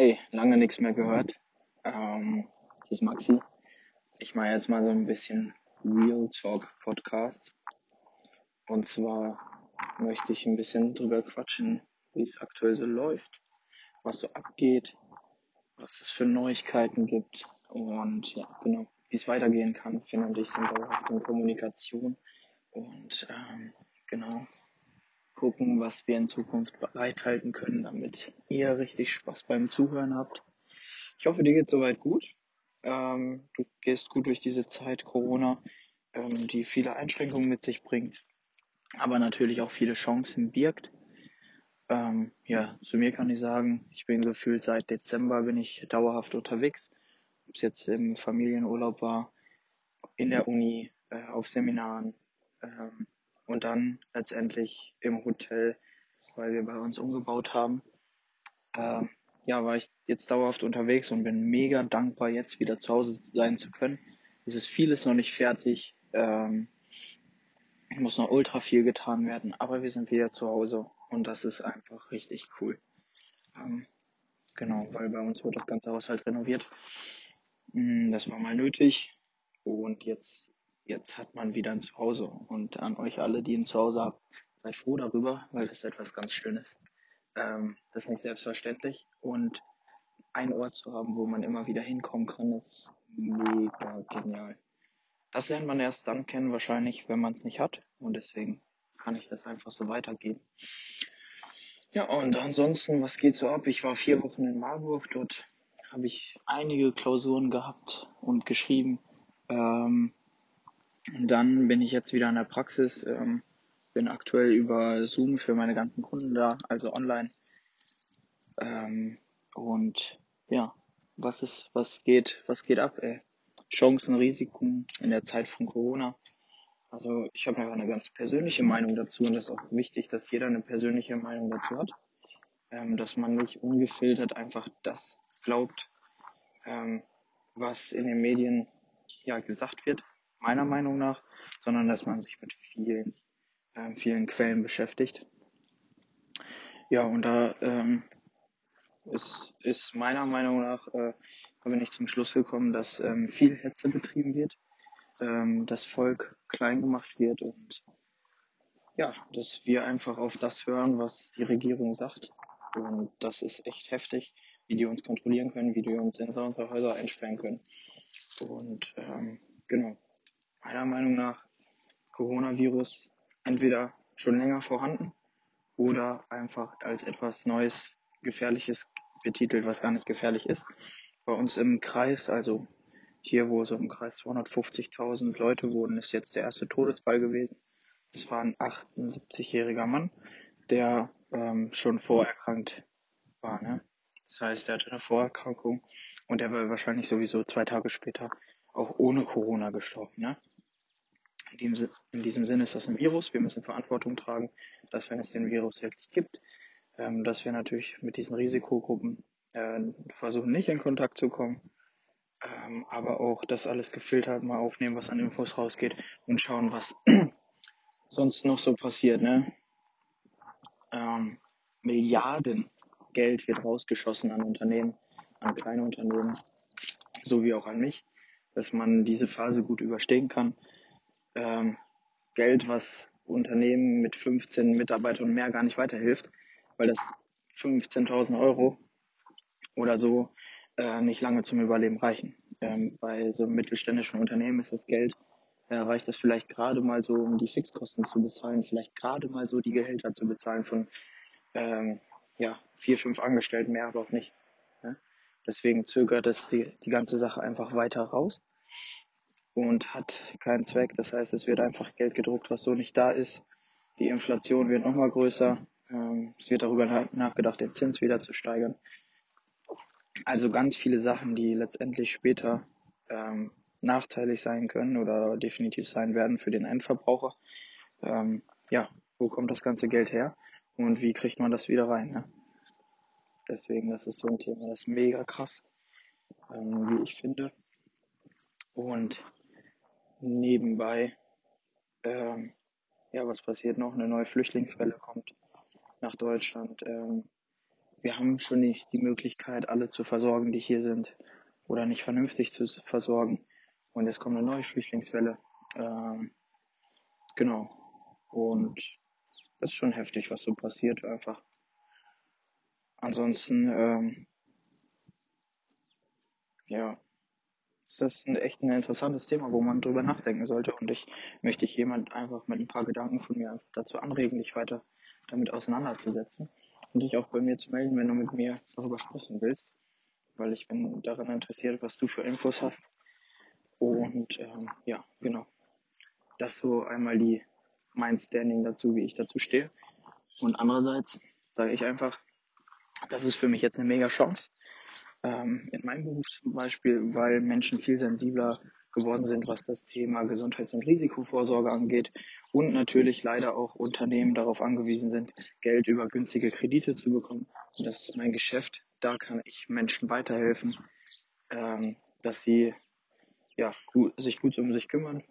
Hey, lange nichts mehr gehört. Ähm, das ist Maxi. Ich mache jetzt mal so ein bisschen Real Talk Podcast. Und zwar möchte ich ein bisschen drüber quatschen, wie es aktuell so läuft, was so abgeht, was es für Neuigkeiten gibt und ja, genau, wie es weitergehen kann. Finn und ich sind dauerhaft in Kommunikation und ähm, genau, gucken, was wir in Zukunft bereithalten können, damit ihr richtig Spaß beim Zuhören habt. Ich hoffe, dir geht soweit gut. Ähm, du gehst gut durch diese Zeit Corona, ähm, die viele Einschränkungen mit sich bringt, aber natürlich auch viele Chancen birgt. Ähm, ja, zu mir kann ich sagen, ich bin gefühlt seit Dezember bin ich dauerhaft unterwegs. Ob es jetzt im Familienurlaub war, in der Uni, äh, auf Seminaren, ähm, und dann letztendlich im Hotel, weil wir bei uns umgebaut haben. Äh, ja, war ich jetzt dauerhaft unterwegs und bin mega dankbar, jetzt wieder zu Hause sein zu können. Es ist vieles noch nicht fertig. Ähm, muss noch ultra viel getan werden, aber wir sind wieder zu Hause und das ist einfach richtig cool. Ähm, genau, weil bei uns wird das ganze Haus halt renoviert. Mm, das war mal nötig und jetzt jetzt hat man wieder ein Zuhause. Und an euch alle, die ein Zuhause habt, seid froh darüber, weil das ist etwas ganz Schönes. Ähm, das ist nicht selbstverständlich. Und ein Ort zu haben, wo man immer wieder hinkommen kann, ist mega genial. Das lernt man erst dann kennen, wahrscheinlich, wenn man es nicht hat. Und deswegen kann ich das einfach so weitergeben. Ja, und ansonsten, was geht so ab? Ich war vier Wochen in Marburg. Dort habe ich einige Klausuren gehabt und geschrieben. Ähm, dann bin ich jetzt wieder in der Praxis, ähm, bin aktuell über Zoom für meine ganzen Kunden da, also online. Ähm, und ja, was ist, was geht, was geht ab, ey? Chancen, Risiken in der Zeit von Corona. Also ich habe einfach eine ganz persönliche Meinung dazu und es ist auch wichtig, dass jeder eine persönliche Meinung dazu hat. Ähm, dass man nicht ungefiltert einfach das glaubt, ähm, was in den Medien ja gesagt wird meiner Meinung nach, sondern dass man sich mit vielen, äh, vielen Quellen beschäftigt. Ja, und da ähm, ist, ist meiner Meinung nach, äh, bin ich zum Schluss gekommen, dass ähm, viel Hetze betrieben wird, ähm, das Volk klein gemacht wird und ja, dass wir einfach auf das hören, was die Regierung sagt. Und das ist echt heftig, wie die uns kontrollieren können, wie die uns in unsere Häuser einsperren können. Und ähm, genau, meiner Meinung nach Coronavirus entweder schon länger vorhanden oder einfach als etwas Neues, Gefährliches betitelt, was gar nicht gefährlich ist. Bei uns im Kreis, also hier, wo so im Kreis 250.000 Leute wohnen, ist jetzt der erste Todesfall gewesen. Es war ein 78-jähriger Mann, der ähm, schon vorerkrankt war. Ne? Das heißt, er hatte eine Vorerkrankung und er war wahrscheinlich sowieso zwei Tage später auch ohne Corona gestorben. Ne? In, dem, in diesem Sinne ist das ein Virus. Wir müssen Verantwortung tragen, dass wenn es den Virus wirklich gibt, ähm, dass wir natürlich mit diesen Risikogruppen äh, versuchen, nicht in Kontakt zu kommen, ähm, aber auch das alles gefiltert mal aufnehmen, was an Infos rausgeht und schauen, was sonst noch so passiert. Ne? Ähm, Milliarden Geld wird rausgeschossen an Unternehmen, an kleine Unternehmen, so wie auch an mich, dass man diese Phase gut überstehen kann ähm, Geld, was Unternehmen mit 15 Mitarbeitern mehr gar nicht weiterhilft, weil das 15.000 Euro oder so äh, nicht lange zum Überleben reichen. Ähm, bei so einem mittelständischen Unternehmen ist das Geld, äh, reicht das vielleicht gerade mal so, um die Fixkosten zu bezahlen, vielleicht gerade mal so die Gehälter zu bezahlen von ähm, ja, vier, fünf Angestellten, mehr aber auch nicht. Ja? Deswegen zögert es die, die ganze Sache einfach weiter raus und hat keinen Zweck. Das heißt, es wird einfach Geld gedruckt, was so nicht da ist. Die Inflation wird nochmal größer. Ähm, es wird darüber nachgedacht, den Zins wieder zu steigern. Also ganz viele Sachen, die letztendlich später ähm, nachteilig sein können oder definitiv sein werden für den Endverbraucher. Ähm, ja, wo kommt das ganze Geld her und wie kriegt man das wieder rein? Ne? Deswegen, das ist so ein Thema, das ist mega krass, ähm, wie ich finde. Und nebenbei, ähm, ja, was passiert noch? Eine neue Flüchtlingswelle kommt nach Deutschland. Ähm, wir haben schon nicht die Möglichkeit, alle zu versorgen, die hier sind oder nicht vernünftig zu versorgen. Und es kommt eine neue Flüchtlingswelle. Ähm, genau. Und das ist schon heftig, was so passiert einfach. Ansonsten, ähm, ja, ist das ein, echt ein interessantes Thema, wo man drüber nachdenken sollte. Und ich möchte ich jemand einfach mit ein paar Gedanken von mir dazu anregen, dich weiter damit auseinanderzusetzen und dich auch bei mir zu melden, wenn du mit mir darüber sprechen willst, weil ich bin daran interessiert, was du für Infos hast. Und ähm, ja, genau. Das so einmal die mein Standing dazu, wie ich dazu stehe. Und andererseits sage ich einfach, das ist für mich jetzt eine mega Chance. Ähm, in meinem Beruf zum Beispiel, weil Menschen viel sensibler geworden sind, was das Thema Gesundheits- und Risikovorsorge angeht und natürlich leider auch Unternehmen darauf angewiesen sind, Geld über günstige Kredite zu bekommen. Und das ist mein Geschäft. Da kann ich Menschen weiterhelfen, ähm, dass sie ja, gut, sich gut um sich kümmern,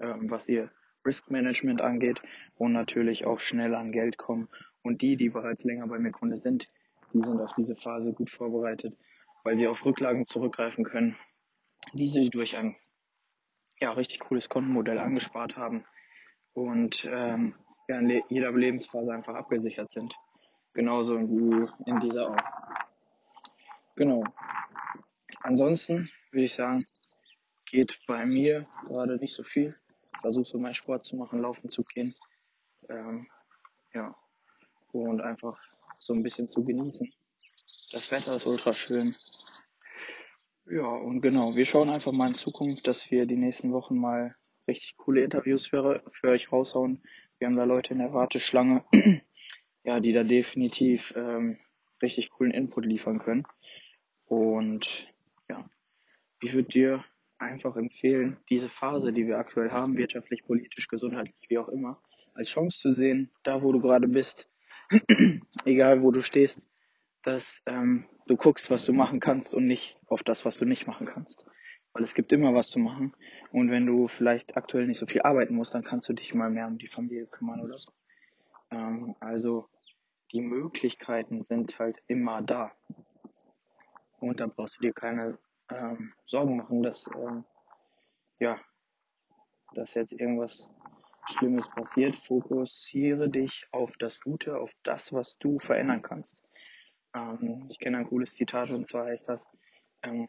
ähm, was ihr Risk Management angeht und natürlich auch schnell an Geld kommen. Und die, die bereits länger bei mir Kunde sind, die sind auf diese Phase gut vorbereitet, weil sie auf Rücklagen zurückgreifen können, die sie durch ein ja, richtig cooles Kontenmodell angespart haben und ähm, ja, in jeder Lebensphase einfach abgesichert sind. Genauso wie in dieser auch. Genau. Ansonsten würde ich sagen, geht bei mir gerade nicht so viel. Versuche so meinen Sport zu machen, laufen zu gehen. Ähm, ja. Und einfach so ein bisschen zu genießen. Das Wetter ist ultra schön. Ja, und genau, wir schauen einfach mal in Zukunft, dass wir die nächsten Wochen mal richtig coole Interviews für, für euch raushauen. Wir haben da Leute in der Warteschlange, ja, die da definitiv ähm, richtig coolen Input liefern können. Und ja, ich würde dir einfach empfehlen, diese Phase, die wir aktuell haben, wirtschaftlich, politisch, gesundheitlich, wie auch immer, als Chance zu sehen, da wo du gerade bist, egal wo du stehst, dass ähm, du guckst, was du machen kannst und nicht auf das, was du nicht machen kannst. Weil es gibt immer was zu machen. Und wenn du vielleicht aktuell nicht so viel arbeiten musst, dann kannst du dich mal mehr um die Familie kümmern oder so. Ähm, also die Möglichkeiten sind halt immer da. Und da brauchst du dir keine ähm, Sorgen machen, dass ähm, ja, dass jetzt irgendwas Schlimmes passiert. Fokussiere dich auf das Gute, auf das, was du verändern kannst. Ähm, ich kenne ein cooles Zitat und zwar heißt das, ähm,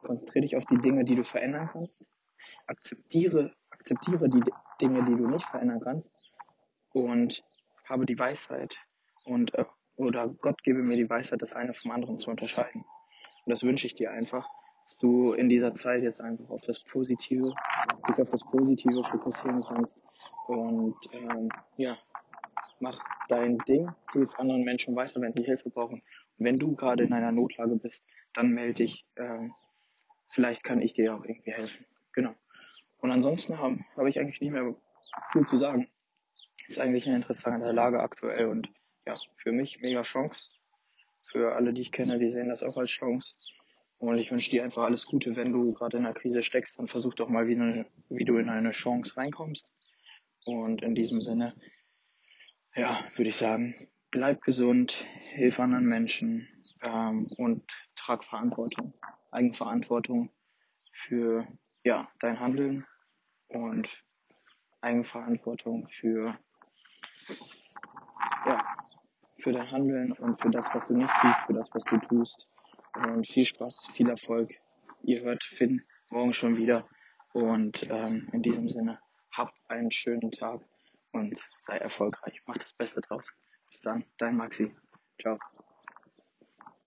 konzentriere dich auf die Dinge, die du verändern kannst. Akzeptiere, akzeptiere die Dinge, die du nicht verändern kannst und habe die Weisheit und äh, oder Gott gebe mir die Weisheit, das eine vom anderen zu unterscheiden. Und das wünsche ich dir einfach, dass du in dieser Zeit jetzt einfach auf das Positive, dich auf das Positive fokussieren kannst und ähm, ja, mach dein Ding, hilf anderen Menschen weiter, wenn die Hilfe brauchen. Und wenn du gerade in einer Notlage bist, dann melde dich. Ähm, vielleicht kann ich dir auch irgendwie helfen. Genau. Und ansonsten habe hab ich eigentlich nicht mehr viel zu sagen. Ist eigentlich eine interessante Lage aktuell und ja, für mich mega Chance. Für alle, die ich kenne, die sehen das auch als Chance. Und ich wünsche dir einfach alles Gute, wenn du gerade in einer Krise steckst, dann versuch doch mal, wie, eine, wie du in eine Chance reinkommst. Und in diesem Sinne, ja, würde ich sagen, bleib gesund, hilf anderen Menschen ähm, und trag Verantwortung, Eigenverantwortung für ja, dein Handeln und Eigenverantwortung für ja, für dein Handeln und für das, was du nicht tust, für das, was du tust. Und viel Spaß, viel Erfolg. Ihr hört Finn morgen schon wieder. Und ähm, in diesem Sinne, habt einen schönen Tag und sei erfolgreich. Macht das Beste draus. Bis dann, dein Maxi. Ciao.